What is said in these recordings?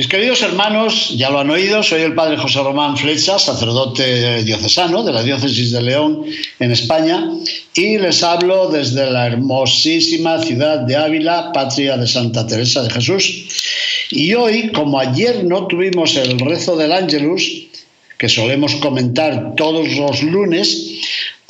Mis queridos hermanos, ya lo han oído, soy el padre José Román Flecha, sacerdote diocesano de la diócesis de León en España, y les hablo desde la hermosísima ciudad de Ávila, patria de Santa Teresa de Jesús. Y hoy, como ayer no tuvimos el rezo del Ángelus, que solemos comentar todos los lunes,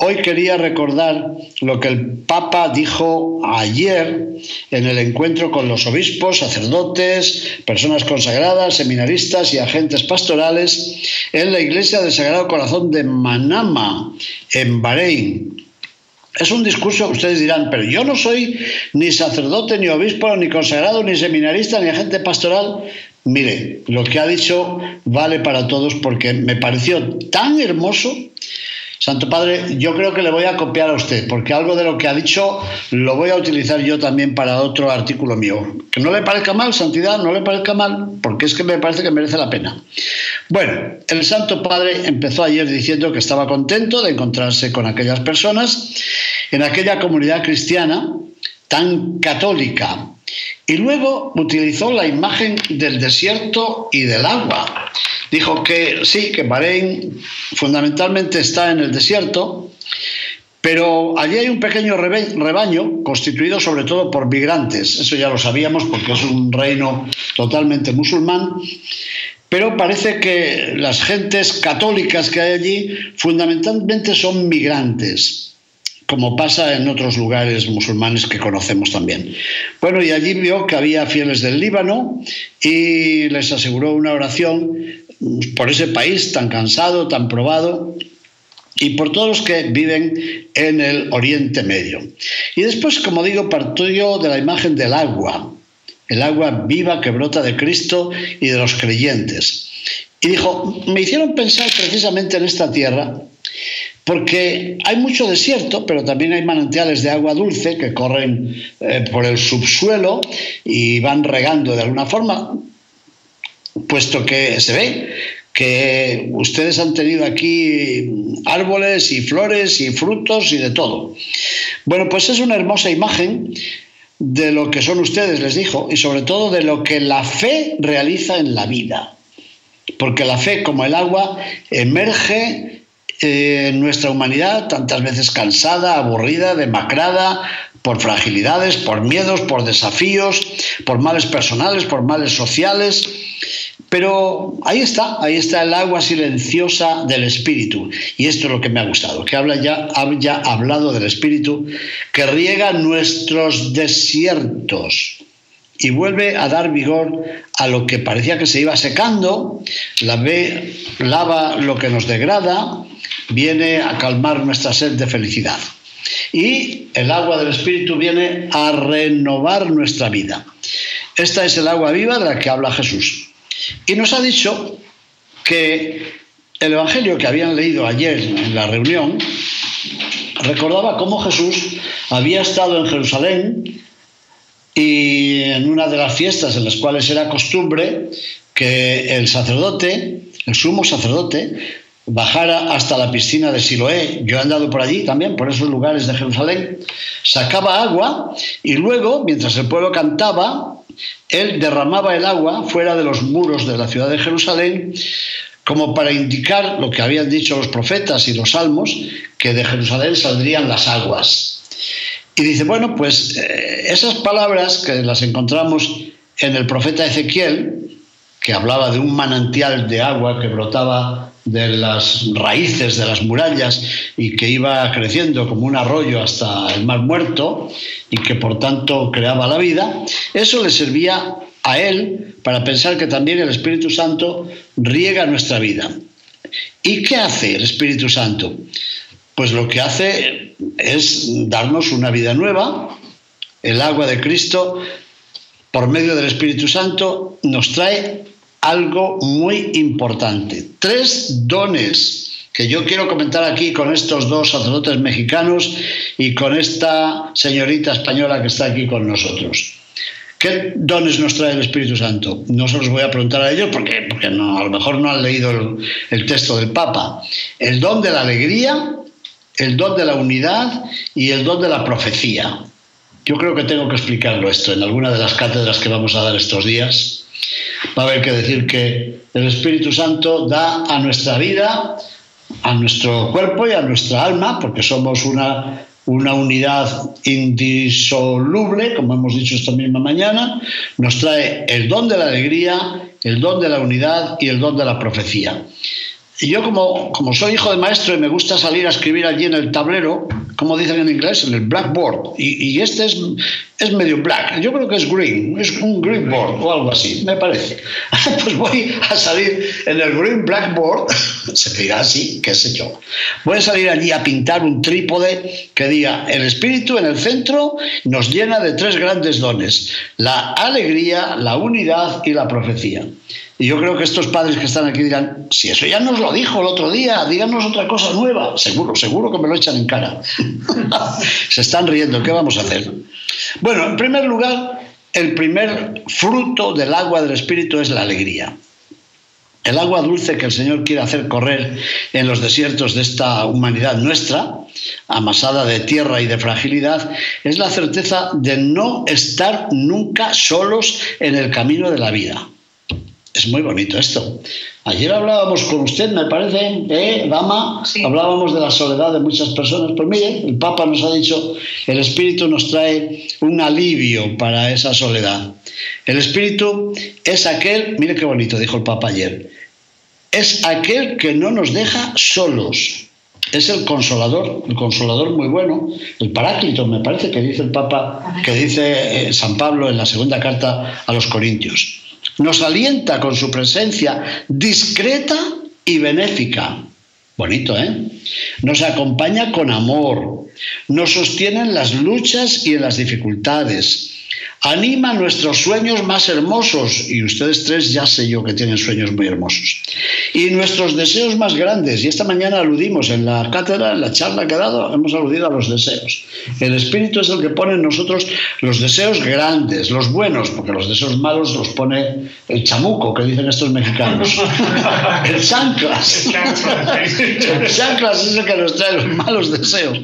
Hoy quería recordar lo que el Papa dijo ayer en el encuentro con los obispos, sacerdotes, personas consagradas, seminaristas y agentes pastorales en la iglesia del Sagrado Corazón de Manama, en Bahrein. Es un discurso que ustedes dirán, pero yo no soy ni sacerdote, ni obispo, ni consagrado, ni seminarista, ni agente pastoral. Mire, lo que ha dicho vale para todos porque me pareció tan hermoso Santo Padre, yo creo que le voy a copiar a usted, porque algo de lo que ha dicho lo voy a utilizar yo también para otro artículo mío. Que no le parezca mal, Santidad, no le parezca mal, porque es que me parece que merece la pena. Bueno, el Santo Padre empezó ayer diciendo que estaba contento de encontrarse con aquellas personas en aquella comunidad cristiana tan católica. Y luego utilizó la imagen del desierto y del agua dijo que sí, que Bahrein fundamentalmente está en el desierto, pero allí hay un pequeño rebaño constituido sobre todo por migrantes. Eso ya lo sabíamos porque es un reino totalmente musulmán. Pero parece que las gentes católicas que hay allí fundamentalmente son migrantes como pasa en otros lugares musulmanes que conocemos también. Bueno, y allí vio que había fieles del Líbano y les aseguró una oración por ese país tan cansado, tan probado, y por todos los que viven en el Oriente Medio. Y después, como digo, partió de la imagen del agua, el agua viva que brota de Cristo y de los creyentes. Y dijo, me hicieron pensar precisamente en esta tierra, porque hay mucho desierto, pero también hay manantiales de agua dulce que corren eh, por el subsuelo y van regando de alguna forma puesto que se ve que ustedes han tenido aquí árboles y flores y frutos y de todo. Bueno, pues es una hermosa imagen de lo que son ustedes, les dijo, y sobre todo de lo que la fe realiza en la vida. Porque la fe, como el agua, emerge en nuestra humanidad, tantas veces cansada, aburrida, demacrada, por fragilidades, por miedos, por desafíos, por males personales, por males sociales pero ahí está, ahí está el agua silenciosa del Espíritu. Y esto es lo que me ha gustado, que habla ya, ha hablado del Espíritu que riega nuestros desiertos y vuelve a dar vigor a lo que parecía que se iba secando, lava lo que nos degrada, viene a calmar nuestra sed de felicidad. Y el agua del Espíritu viene a renovar nuestra vida. Esta es el agua viva de la que habla Jesús. Y nos ha dicho que el Evangelio que habían leído ayer en la reunión recordaba cómo Jesús había estado en Jerusalén y en una de las fiestas en las cuales era costumbre que el sacerdote, el sumo sacerdote, bajara hasta la piscina de Siloé, yo he andado por allí también, por esos lugares de Jerusalén, sacaba agua y luego, mientras el pueblo cantaba, él derramaba el agua fuera de los muros de la ciudad de Jerusalén como para indicar lo que habían dicho los profetas y los salmos, que de Jerusalén saldrían las aguas. Y dice, bueno, pues eh, esas palabras que las encontramos en el profeta Ezequiel, que hablaba de un manantial de agua que brotaba de las raíces de las murallas y que iba creciendo como un arroyo hasta el mar muerto y que por tanto creaba la vida, eso le servía a él para pensar que también el Espíritu Santo riega nuestra vida. ¿Y qué hace el Espíritu Santo? Pues lo que hace es darnos una vida nueva. El agua de Cristo por medio del Espíritu Santo, nos trae algo muy importante. Tres dones que yo quiero comentar aquí con estos dos sacerdotes mexicanos y con esta señorita española que está aquí con nosotros. ¿Qué dones nos trae el Espíritu Santo? No se los voy a preguntar a ellos porque, porque no, a lo mejor no han leído el, el texto del Papa. El don de la alegría, el don de la unidad y el don de la profecía. Yo creo que tengo que explicarlo esto en alguna de las cátedras que vamos a dar estos días. Va a haber que decir que el Espíritu Santo da a nuestra vida, a nuestro cuerpo y a nuestra alma, porque somos una, una unidad indisoluble, como hemos dicho esta misma mañana, nos trae el don de la alegría, el don de la unidad y el don de la profecía. Y yo como, como soy hijo de maestro y me gusta salir a escribir allí en el tablero, como dicen en inglés, en el blackboard, y, este es, es medio black, yo creo que es green, es un green board o algo así, me parece. pues voy a salir en el green blackboard, se dirá así, qué sé yo. Voy a salir allí a pintar un trípode que diga, el espíritu en el centro nos llena de tres grandes dones, la alegría, la unidad y la profecía. Y yo creo que estos padres que están aquí dirán, si eso ya nos lo dijo el otro día, díganos otra cosa nueva. Seguro, seguro que me lo echan en cara. Se están riendo, ¿qué vamos a hacer? Bueno, en primer lugar, el primer fruto del agua del Espíritu es la alegría. El agua dulce que el Señor quiere hacer correr en los desiertos de esta humanidad nuestra, amasada de tierra y de fragilidad, es la certeza de no estar nunca solos en el camino de la vida. Es muy bonito esto. Ayer hablábamos con usted, me parece, ¿eh, Dama? Sí. Hablábamos de la soledad de muchas personas. Pues mire, el Papa nos ha dicho, el Espíritu nos trae un alivio para esa soledad. El Espíritu es aquel, mire qué bonito, dijo el Papa ayer, es aquel que no nos deja solos. Es el consolador, el consolador muy bueno, el paráclito, me parece que dice el Papa, que dice eh, San Pablo en la segunda carta a los Corintios nos alienta con su presencia discreta y benéfica. Bonito, ¿eh? Nos acompaña con amor, nos sostiene en las luchas y en las dificultades, anima nuestros sueños más hermosos, y ustedes tres ya sé yo que tienen sueños muy hermosos, y nuestros deseos más grandes. Y esta mañana aludimos en la cátedra, en la charla que ha dado, hemos aludido a los deseos. El Espíritu es el que pone en nosotros los deseos grandes, los buenos, porque los deseos malos los pone el chamuco, que dicen estos mexicanos. el chanclas. el chanclas es el que nos trae los malos deseos.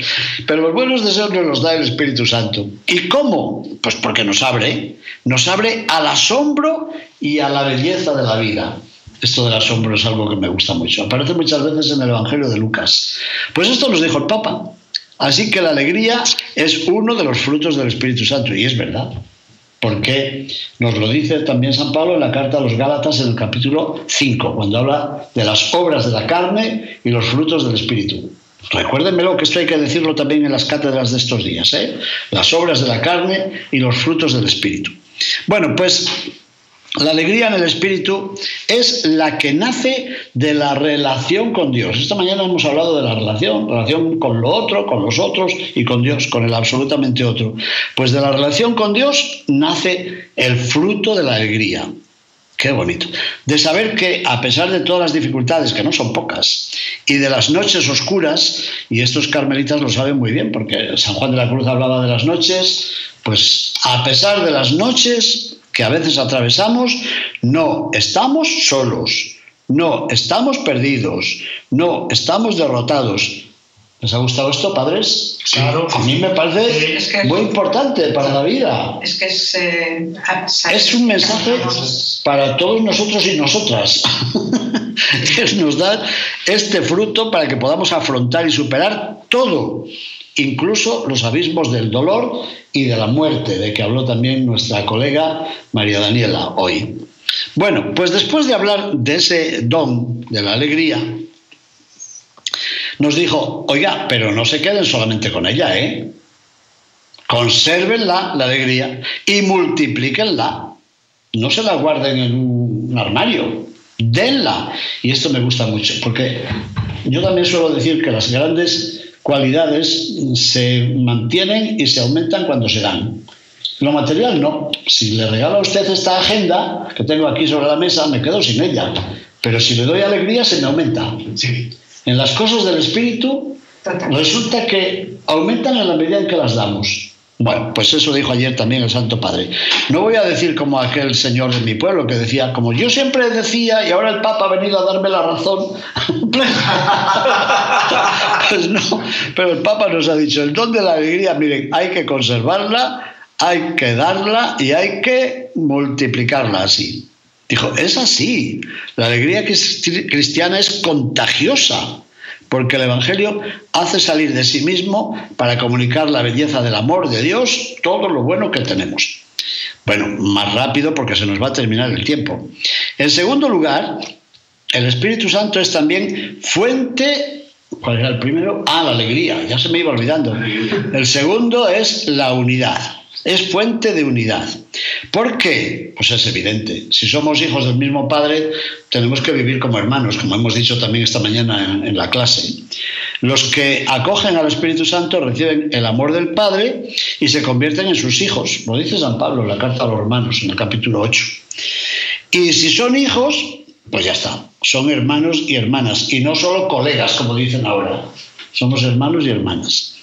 Pero los buenos deseos nos los da el Espíritu Santo. ¿Y cómo? Pues porque nos abre, nos abre al asombro y a la belleza de la vida. Esto del asombro es algo que me gusta mucho. Aparece muchas veces en el Evangelio de Lucas. Pues esto nos dijo el Papa. Así que la alegría es uno de los frutos del Espíritu Santo. Y es verdad. Porque nos lo dice también San Pablo en la carta a los Gálatas en el capítulo 5, cuando habla de las obras de la carne y los frutos del Espíritu. Recuérdenmelo que esto hay que decirlo también en las cátedras de estos días, ¿eh? las obras de la carne y los frutos del Espíritu. Bueno, pues la alegría en el Espíritu es la que nace de la relación con Dios. Esta mañana hemos hablado de la relación, relación con lo otro, con los otros y con Dios, con el absolutamente otro. Pues de la relación con Dios nace el fruto de la alegría. Qué bonito. De saber que a pesar de todas las dificultades, que no son pocas, y de las noches oscuras, y estos carmelitas lo saben muy bien, porque San Juan de la Cruz hablaba de las noches, pues a pesar de las noches que a veces atravesamos, no estamos solos, no estamos perdidos, no estamos derrotados, ¿Les ha gustado esto, padres? Claro. A mí me parece es que, muy importante para la vida. Es que es, eh, es un mensaje para todos nosotros y nosotras. es nos da este fruto para que podamos afrontar y superar todo, incluso los abismos del dolor y de la muerte, de que habló también nuestra colega María Daniela hoy. Bueno, pues después de hablar de ese don de la alegría, nos dijo, oiga, pero no se queden solamente con ella, ¿eh? Consérvenla, la alegría, y multiplíquenla. No se la guarden en un armario, denla. Y esto me gusta mucho, porque yo también suelo decir que las grandes cualidades se mantienen y se aumentan cuando se dan. Lo material no. Si le regalo a usted esta agenda que tengo aquí sobre la mesa, me quedo sin ella. Pero si le doy alegría, se me aumenta. En las cosas del espíritu, resulta que aumentan en la medida en que las damos. Bueno, pues eso dijo ayer también el Santo Padre. No voy a decir como aquel señor de mi pueblo que decía, como yo siempre decía y ahora el Papa ha venido a darme la razón. pues no, pero el Papa nos ha dicho, el don de la alegría, miren, hay que conservarla, hay que darla y hay que multiplicarla así. Dijo, es así, la alegría cristiana es contagiosa porque el Evangelio hace salir de sí mismo para comunicar la belleza del amor de Dios, todo lo bueno que tenemos. Bueno, más rápido porque se nos va a terminar el tiempo. En segundo lugar, el Espíritu Santo es también fuente ¿Cuál era el primero? Ah, la alegría, ya se me iba olvidando. El segundo es la unidad es fuente de unidad. ¿Por qué? Pues es evidente. Si somos hijos del mismo Padre, tenemos que vivir como hermanos, como hemos dicho también esta mañana en, la clase. Los que acogen al Espíritu Santo reciben el amor del Padre y se convierten en sus hijos. Lo dice San Pablo en la carta a los hermanos, en el capítulo 8. Y si son hijos, pues ya está. Son hermanos y hermanas. Y no solo colegas, como dicen ahora. Somos hermanos y hermanas.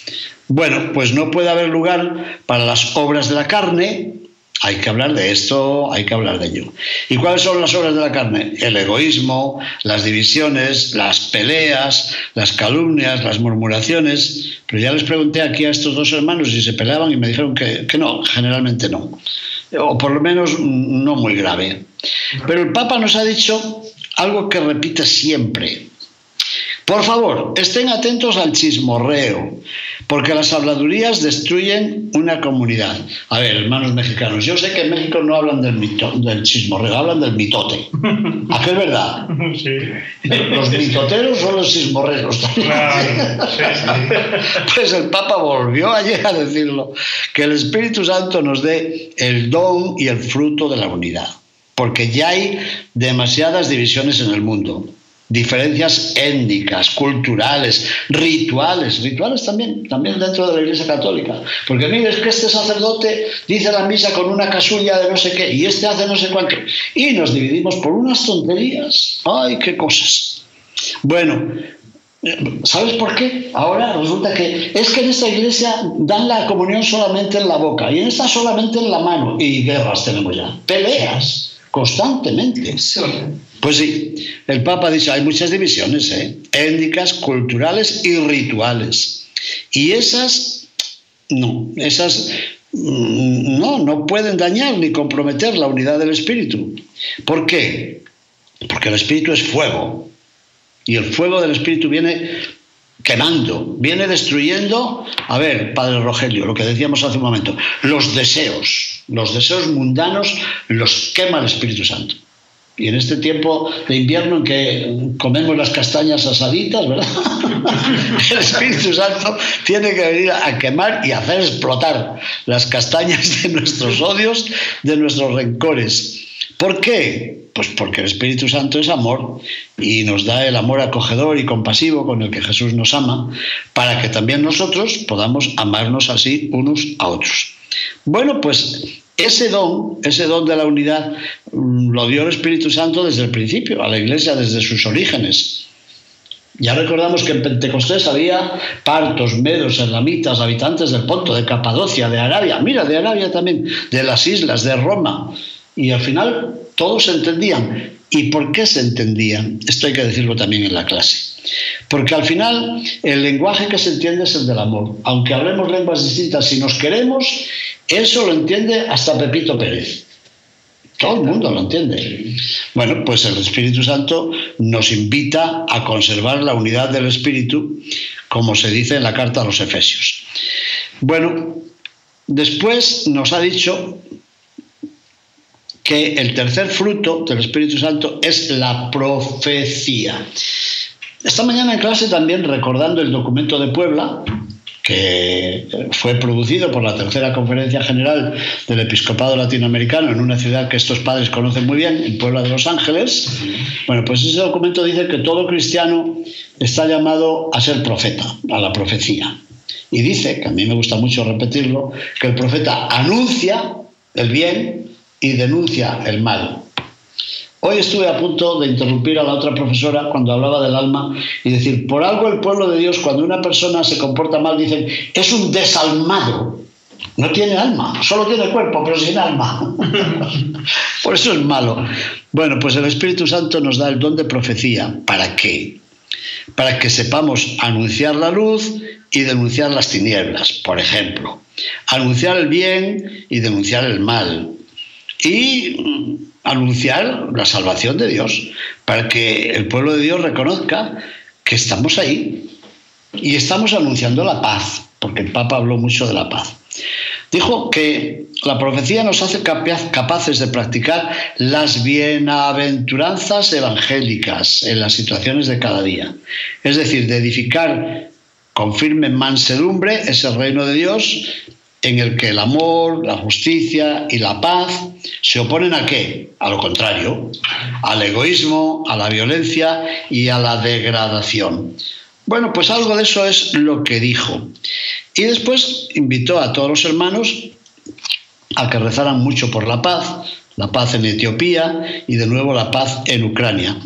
Bueno, pues no puede haber lugar para las obras de la carne. Hay que hablar de esto, hay que hablar de ello. ¿Y cuáles son las obras de la carne? El egoísmo, las divisiones, las peleas, las calumnias, las murmuraciones. Pero ya les pregunté aquí a estos dos hermanos si se peleaban y me dijeron que, que no, generalmente no. O por lo menos no muy grave. Pero el Papa nos ha dicho algo que repite siempre. Por favor, estén atentos al chismorreo, porque las habladurías destruyen una comunidad. A ver, hermanos mexicanos, yo sé que en México no hablan del, mito, del chismorreo, hablan del mitote. ¿A qué es verdad? Sí. Los mitoteros son los chismorreros. Claro, sí, Pues el Papa volvió ayer a decirlo, que el Espíritu Santo nos dé el don y el fruto de la unidad, porque ya hay demasiadas divisiones en el mundo diferencias étnicas, culturales, rituales, rituales también, también dentro de la Iglesia Católica. Porque mire, es que este sacerdote dice la misa con una casulla de no sé qué y este hace no sé cuánto. Y nos dividimos por unas tonterías. ¡Ay, qué cosas! Bueno, ¿Sabes por qué? Ahora resulta que es que en esta iglesia dan la comunión solamente en la boca y en esta solamente en la mano. Y guerras tenemos ya. Peleas constantemente. Pues sí, el Papa dice, hay muchas divisiones, ¿eh? étnicas, culturales y rituales. Y esas, no, esas mm, no, no pueden dañar ni comprometer la unidad del espíritu. ¿Por qué? Porque el espíritu es fuego. Y el fuego del espíritu viene quemando, viene destruyendo, a ver, Padre Rogelio, lo que decíamos hace un momento, los deseos, los deseos mundanos los quema el Espíritu Santo. Y en este tiempo de invierno en que comemos las castañas asaditas, ¿verdad? El Espíritu Santo tiene que venir a quemar y hacer explotar las castañas de nuestros odios, de nuestros rencores. ¿Por qué? Pues porque el Espíritu Santo es amor y nos da el amor acogedor y compasivo con el que Jesús nos ama, para que también nosotros podamos amarnos así unos a otros. Bueno, pues ese don, ese don de la unidad, mm, lo dio el Espíritu Santo desde el principio, a la Iglesia desde sus orígenes. Ya recordamos que en Pentecostés había partos, medos, erlamitas, habitantes del Ponto, de Capadocia, de Arabia, mira, de Arabia también, de las islas, de Roma. Y al final todos entendían. ¿Y por qué se entendían? Esto hay que decirlo también en la clase. Porque al final el lenguaje que se entiende es el del amor. Aunque hablemos lenguas distintas, si nos queremos, eso lo entiende hasta Pepito Pérez. Todo el mundo lo entiende. Bueno, pues el Espíritu Santo nos invita a conservar la unidad del Espíritu, como se dice en la carta a los Efesios. Bueno, después nos ha dicho que el tercer fruto del Espíritu Santo es la profecía. Esta mañana en clase también recordando el documento de Puebla, que fue producido por la tercera conferencia general del episcopado latinoamericano en una ciudad que estos padres conocen muy bien, en Puebla de Los Ángeles. Bueno, pues ese documento dice que todo cristiano está llamado a ser profeta, a la profecía. Y dice, que a mí me gusta mucho repetirlo, que el profeta anuncia el bien y denuncia el mal. Hoy estuve a punto de interrumpir a la otra profesora cuando hablaba del alma y decir, por algo el pueblo de Dios, cuando una persona se comporta mal, dicen, es un desalmado. No tiene alma, solo tiene cuerpo, pero sin alma. por eso es malo. Bueno, pues el Espíritu Santo nos da el don de profecía. ¿Para qué? Para que sepamos anunciar la luz y denunciar las tinieblas, por ejemplo. Anunciar el bien y denunciar el mal. Y anunciar la salvación de Dios, para que el pueblo de Dios reconozca que estamos ahí y estamos anunciando la paz, porque el Papa habló mucho de la paz. Dijo que la profecía nos hace capaces de practicar las bienaventuranzas evangélicas en las situaciones de cada día. Es decir, de edificar con firme mansedumbre ese reino de Dios en el que el amor, la justicia y la paz se oponen a qué? A lo contrario, al egoísmo, a la violencia y a la degradación. Bueno, pues algo de eso es lo que dijo. Y después invitó a todos los hermanos a que rezaran mucho por la paz, la paz en Etiopía y de nuevo la paz en Ucrania.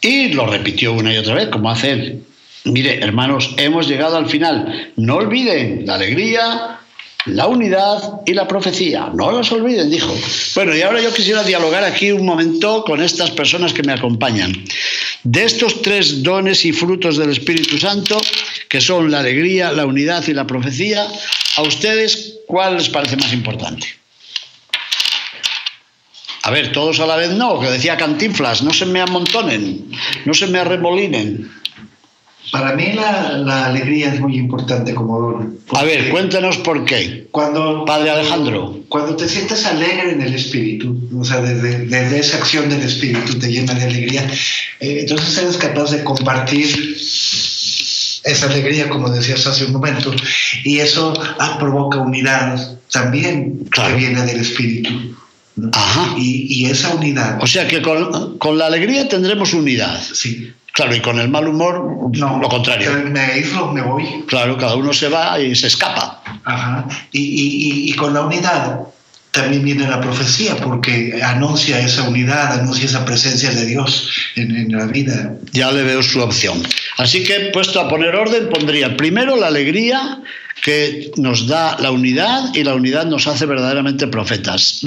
Y lo repitió una y otra vez, como hace él. Mire, hermanos, hemos llegado al final. No olviden la alegría, la unidad y la profecía. No las olviden, dijo. Bueno, y ahora yo quisiera dialogar aquí un momento con estas personas que me acompañan. De estos tres dones y frutos del Espíritu Santo, que son la alegría, la unidad y la profecía, a ustedes, ¿cuál les parece más importante? A ver, todos a la vez no, que decía Cantinflas, no se me amontonen, no se me arremolinen. Para mí la, alegría es muy importante como don. A ver, cuéntanos por qué. Cuando, Padre Alejandro. Cuando te sientes alegre en el espíritu, o sea, desde, esa acción del espíritu te llena de alegría, eh, entonces eres capaz de compartir esa alegría, como decías hace un momento, y eso ah, provoca unidad también que viene del espíritu. Ajá. Y, esa unidad. O sea que con, con la alegría tendremos unidad. Sí. Claro, y con el mal humor, no, lo contrario. Me aíslo, me voy. Claro, cada uno se va y se escapa. Ajá. Y, con la unidad también viene la profecía, porque anuncia esa unidad, anuncia esa presencia de Dios en, en la vida. Ya le veo su opción. Así que, puesto a poner orden, pondría primero la alegría, que nos da la unidad y la unidad nos hace verdaderamente profetas.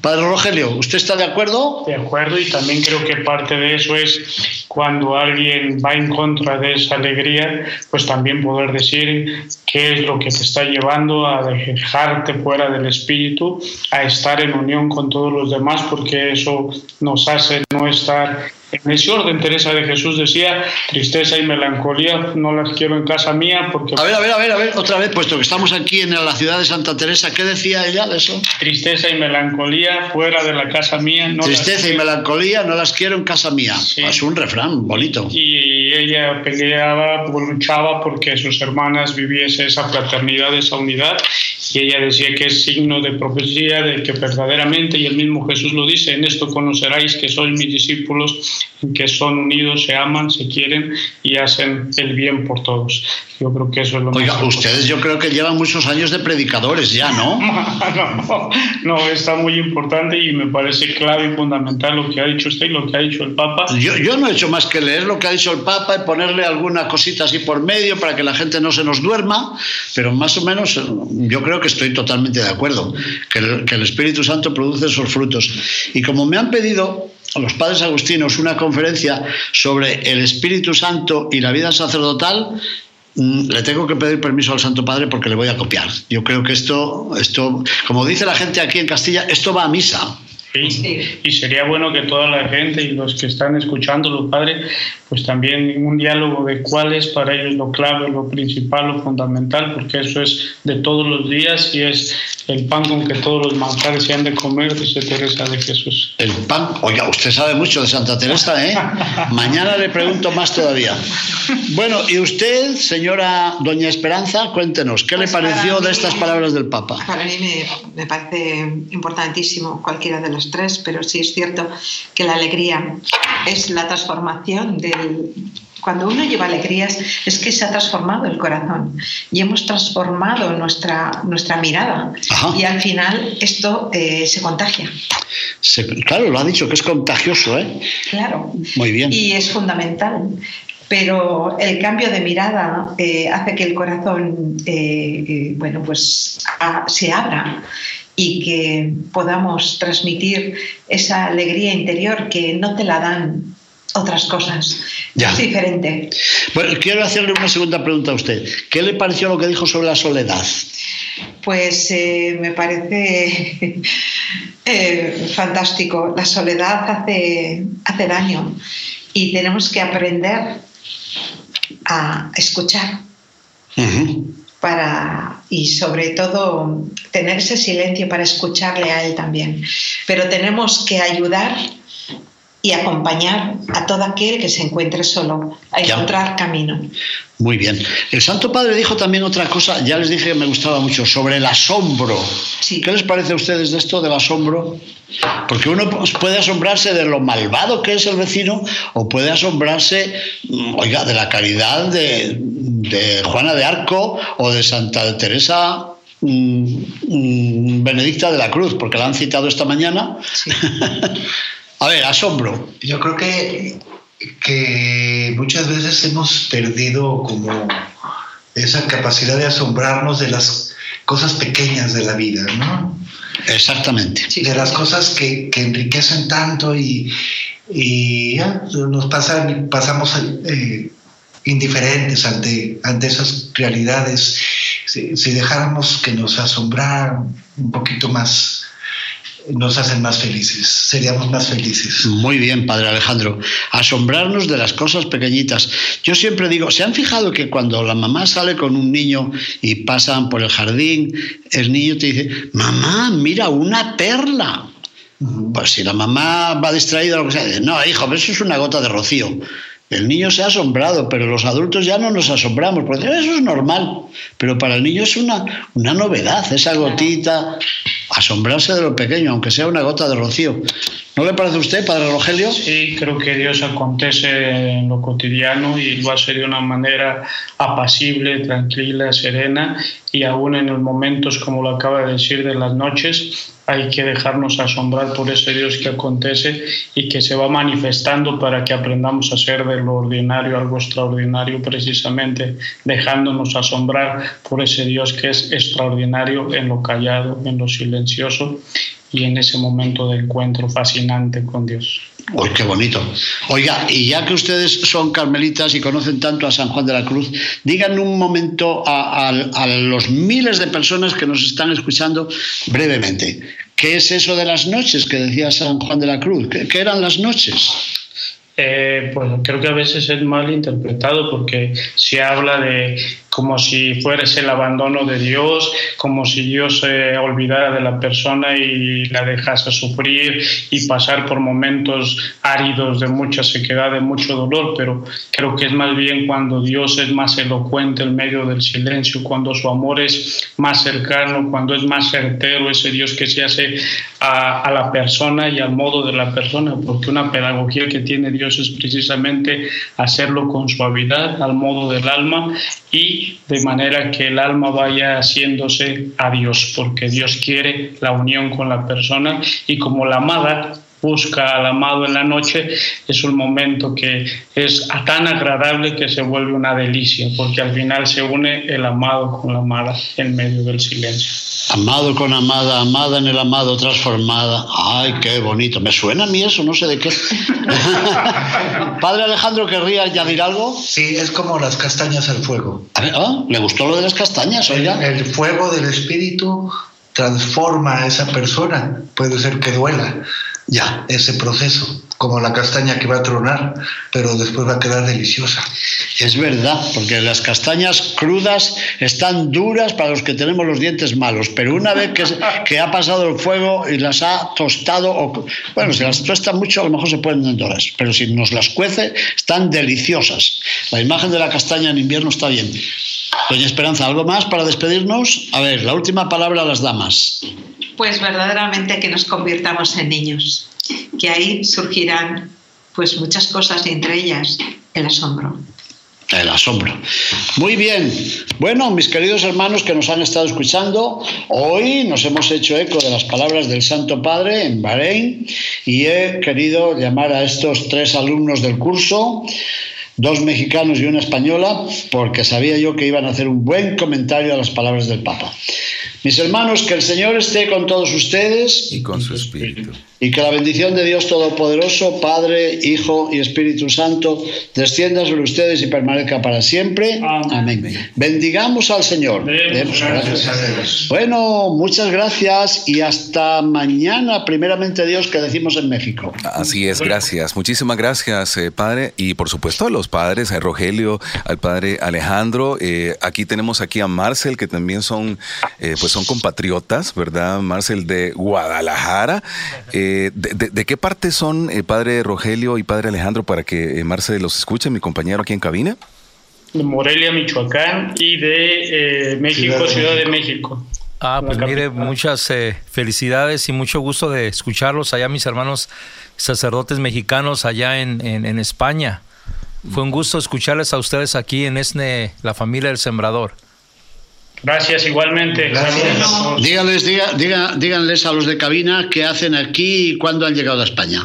Padre Rogelio, ¿usted está de acuerdo? De acuerdo y también creo que parte de eso es cuando alguien va en contra de esa alegría, pues también poder decir qué es lo que te está llevando a dejarte fuera del espíritu, a estar en unión con todos los demás, porque eso nos hace no estar en ese orden, Teresa de Jesús decía, tristeza y melancolía no las quiero en casa mía porque... A ver, a ver, a ver, a ver, otra vez, puesto que estamos aquí en la ciudad de Santa Teresa, ¿qué decía ella de eso? Tristeza y melancolía fuera de la casa mía. No tristeza y melancolía no las quiero en casa mía. Es un refrán bonito. Y ella peleaba, luchaba porque sus hermanas viviese esa fraternidad, esa unidad, y ella decía que es signo de profecía de que verdaderamente, y el mismo Jesús lo dice, en esto conoceráis que sois mis discípulos que son unidos, se aman, se quieren y hacen el bien por todos. Yo creo que eso es lo Oiga, ustedes yo creo que llevan muchos años de predicadores ya, ¿no? no, no, está muy importante y me parece clave y fundamental lo que ha dicho usted y lo que ha dicho el Papa. Yo, yo no he hecho más que leer lo que ha dicho el Papa y ponerle alguna cosita así por medio para que la gente no se nos duerma, pero más o menos yo creo que estoy totalmente de acuerdo, que el, que el Espíritu Santo produce esos frutos. Y como me han pedido los padres agustinos una conferencia sobre el Espíritu Santo y la vida sacerdotal, mm, le tengo que pedir permiso al Santo Padre porque le voy a copiar. Yo creo que esto, esto, como dice la gente aquí en Castilla, esto va a misa. Y sería bueno que toda la gente y los que están escuchando, los padres, pues también un diálogo de cuál es para ellos lo clave, lo principal, lo fundamental, porque eso es de todos los días y es el pan con que todos los manjares se han de comer, dice Teresa de Jesús. El pan, oiga, usted sabe mucho de Santa Teresa, ¿eh? Mañana le pregunto más todavía. Bueno, y usted, señora Doña Esperanza, cuéntenos, ¿qué le pues pareció de estas palabras del Papa? Para mí me, me parece importantísimo cualquiera de los tres, pero sí es cierto que la alegría es la transformación del cuando uno lleva alegrías es que se ha transformado el corazón y hemos transformado nuestra, nuestra mirada y al final esto eh, se contagia. claro, lo ha dicho que es contagioso, ¿eh? Claro. Muy bien. Y es fundamental pero el cambio de mirada eh, hace que el corazón eh, bueno, pues, se abra y que podamos transmitir esa alegría interior que no te la dan otras cosas. Es diferente. Bueno, quiero hacerle una segunda pregunta a usted. ¿Qué le pareció lo que dijo sobre la soledad? Pues eh, me parece eh, fantástico. La soledad hace, hace daño y tenemos que aprender a escuchar para, y sobre todo tener ese silencio para escucharle a él también. Pero tenemos que ayudar y acompañar a todo aquel que se encuentre solo, a encontrar camino. Muy bien. El Santo Padre dijo también otra cosa, ya les dije que me gustaba mucho, sobre el asombro. ¿Qué les parece a ustedes de esto del asombro? Porque uno puede asombrarse de lo malvado que es el vecino o puede asombrarse, mm, oiga, de la caridad de, Juana de Arco o de Santa Teresa mm, mm, Benedicta de la Cruz, porque la han citado esta mañana. A ver, asombro. Yo creo que, que muchas veces hemos perdido como esa capacidad de asombrarnos de las cosas pequeñas de la vida, ¿no? Exactamente. De las cosas que, enriquecen tanto y, nos pasan, pasamos eh, indiferentes ante, ante esas realidades. Si, si, dejáramos que nos asombraran un poquito más nos hacen más felices, seríamos más felices. Muy bien, Padre Alejandro. Asombrarnos de las cosas pequeñitas. Yo siempre digo, ¿se han fijado que cuando la mamá sale con un niño y pasan por el jardín, el niño te dice, mamá, mira, una perla? Pues si la mamá va distraída, lo que sea, no, hijo, eso es una gota de rocío. El niño se ha asombrado, pero los adultos ya no nos asombramos, porque eso es normal, pero para el niño es una, una novedad, esa gotita, asombrarse de lo pequeño, aunque sea una gota de rocío. ¿No le parece a usted, Padre Rogelio? Sí, creo que Dios acontece en lo cotidiano y lo hace de una manera apacible, tranquila, serena y aún en los momentos, como lo acaba de decir, de las noches, hay que dejarnos asombrar por ese Dios que acontece y que se va manifestando para que aprendamos a hacer de lo ordinario algo extraordinario, precisamente dejándonos asombrar por ese Dios que es extraordinario en lo callado, en lo silencioso y en ese momento de encuentro fascinante con Dios. Uy, qué bonito. Oiga, y ya que ustedes son carmelitas y conocen tanto a San Juan de la Cruz, digan un momento a, los miles de personas que nos están escuchando brevemente. ¿Qué es eso de las noches que decía San Juan de la Cruz? qué eran las noches? Eh, pues creo que a veces es mal interpretado porque se habla de como si fuese el abandono de Dios, como si Dios se olvidara de la persona y la dejase sufrir y pasar por momentos áridos de mucha sequedad, de mucho dolor, pero creo que es más bien cuando Dios es más elocuente en medio del silencio, cuando su amor es más cercano, cuando es más certero, ese Dios que se hace a, a la persona y al modo de la persona, porque una pedagogía que tiene Dios es precisamente hacerlo con suavidad, al modo del alma y de manera que el alma vaya haciéndose a Dios, porque Dios quiere la unión con la persona y como la amada busca al amado en la noche, es un momento que es tan agradable que se vuelve una delicia, porque al final se une el amado con la amada en medio del silencio. Amado con amada, amada en el amado transformada. Ay, qué bonito. Me suena a mí eso, no sé de qué. Padre Alejandro, ¿querría añadir algo? Sí, es como las castañas al fuego. ¿Ah? ¿Le gustó lo de las castañas, oiga? el fuego del espíritu transforma a esa persona. Puede ser que duela, ya ese proceso, como la castaña que va a tronar, pero después va a quedar deliciosa. Es verdad, porque las castañas crudas están duras para los que tenemos los dientes malos, pero una vez que, que ha pasado el fuego y las ha tostado, o, bueno, si las tosta mucho a lo mejor se pueden dorar, pero si nos las cuece están deliciosas. La imagen de la castaña en invierno está bien. Doña Esperanza, ¿algo más para despedirnos? A ver, la última palabra a las damas. Pues verdaderamente que nos convirtamos en niños, que ahí surgirán pues muchas cosas entre ellas el asombro. el asombro. Muy bien. Bueno, mis queridos hermanos que nos han estado escuchando, hoy nos hemos hecho eco de las palabras del Santo Padre en Bahrein y he querido llamar a estos tres alumnos del curso dos mexicanos y una española, porque sabía yo que iban a hacer un buen comentario a las palabras del Papa. Mis hermanos, que el Señor esté con todos ustedes. Y con su espíritu. Y que la bendición de Dios Todopoderoso, Padre, Hijo y Espíritu Santo, descienda sobre ustedes y permanezca para siempre. Amén. Bendigamos al Señor. Bueno, muchas gracias y hasta mañana, primeramente Dios, que decimos en México. Así es, gracias. Muchísimas gracias, eh, Padre. Y por supuesto a los padres, a Rogelio, al Padre Alejandro. Eh, aquí tenemos aquí a Marcel, que también son, eh, pues son compatriotas, ¿verdad? Marcel de Guadalajara. Eh, de, qué parte son eh, Padre Rogelio y Padre Alejandro para que eh, Marce los escuche, mi compañero aquí en cabina? De Morelia, Michoacán y de México, Ciudad de México. Ah, pues mire, muchas felicidades y mucho gusto de escucharlos allá, mis hermanos sacerdotes mexicanos allá en, en España. Fue un gusto escucharles a ustedes aquí en ESNE, la familia del Sembrador. Gracias, igualmente. Gracias. Díganles, díganles a los de cabina qué hacen aquí y cuándo han llegado a España.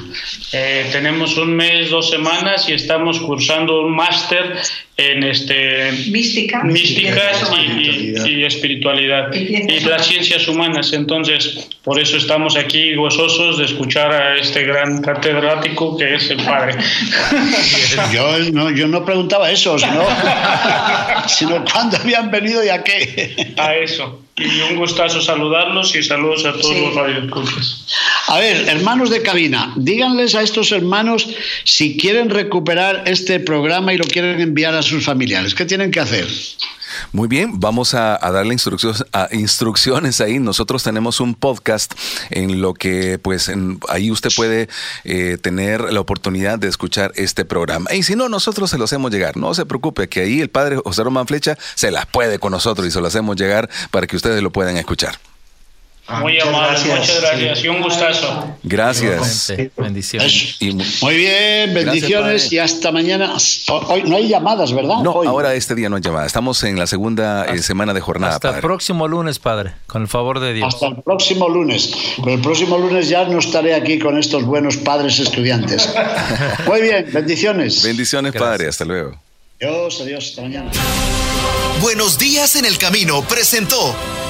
Eh, tenemos un mes, dos semanas y estamos cursando un máster en este mística, místicas y, espiritualidad y, las ciencias humanas. Entonces, por eso estamos aquí gozosos de escuchar a este gran catedrático que es el padre. yo, no, yo no preguntaba eso, sino, sino cuándo habían venido y a qué. A eso. Y un gustazo saludarlos y saludos a todos los radioescuchas. A ver, hermanos de cabina, díganles a estos hermanos si quieren recuperar este programa y lo quieren enviar a sus familiares. ¿Qué tienen que hacer? Muy bien, vamos a, darle instrucciones, a instrucciones ahí. Nosotros tenemos un podcast en lo que, pues, ahí usted puede eh, tener la oportunidad de escuchar este programa. Y si no, nosotros se lo hacemos llegar. No se preocupe, que ahí el padre José Román Flecha se las puede con nosotros y se lo hacemos llegar para que ustedes lo puedan escuchar. Ah, muy amable, muchas gracias y un gustazo. Gracias. Bendiciones. muy bien, bendiciones y hasta mañana. Hoy no hay llamadas, ¿verdad? No, ahora este día no hay llamadas. Estamos en la segunda eh, semana de jornada. Hasta el próximo lunes, Padre, con el favor de Dios. Hasta el próximo lunes. Pero el próximo lunes ya no estaré aquí con estos buenos padres estudiantes. muy bien, bendiciones. Bendiciones, Padre. Hasta luego. Adiós, adiós, hasta mañana. Buenos días en el camino presentó